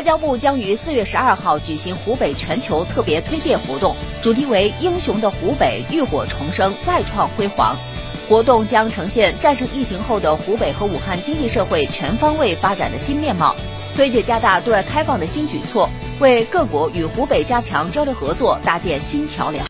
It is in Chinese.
外交部将于四月十二号举行湖北全球特别推介活动主题为英雄的湖北浴火重生再创辉煌。活动将呈现战胜疫情后的湖北和武汉经济社会全方位发展的新面貌。推介加大对外开放的新举措为各国与湖北加强交流合作搭建新桥梁。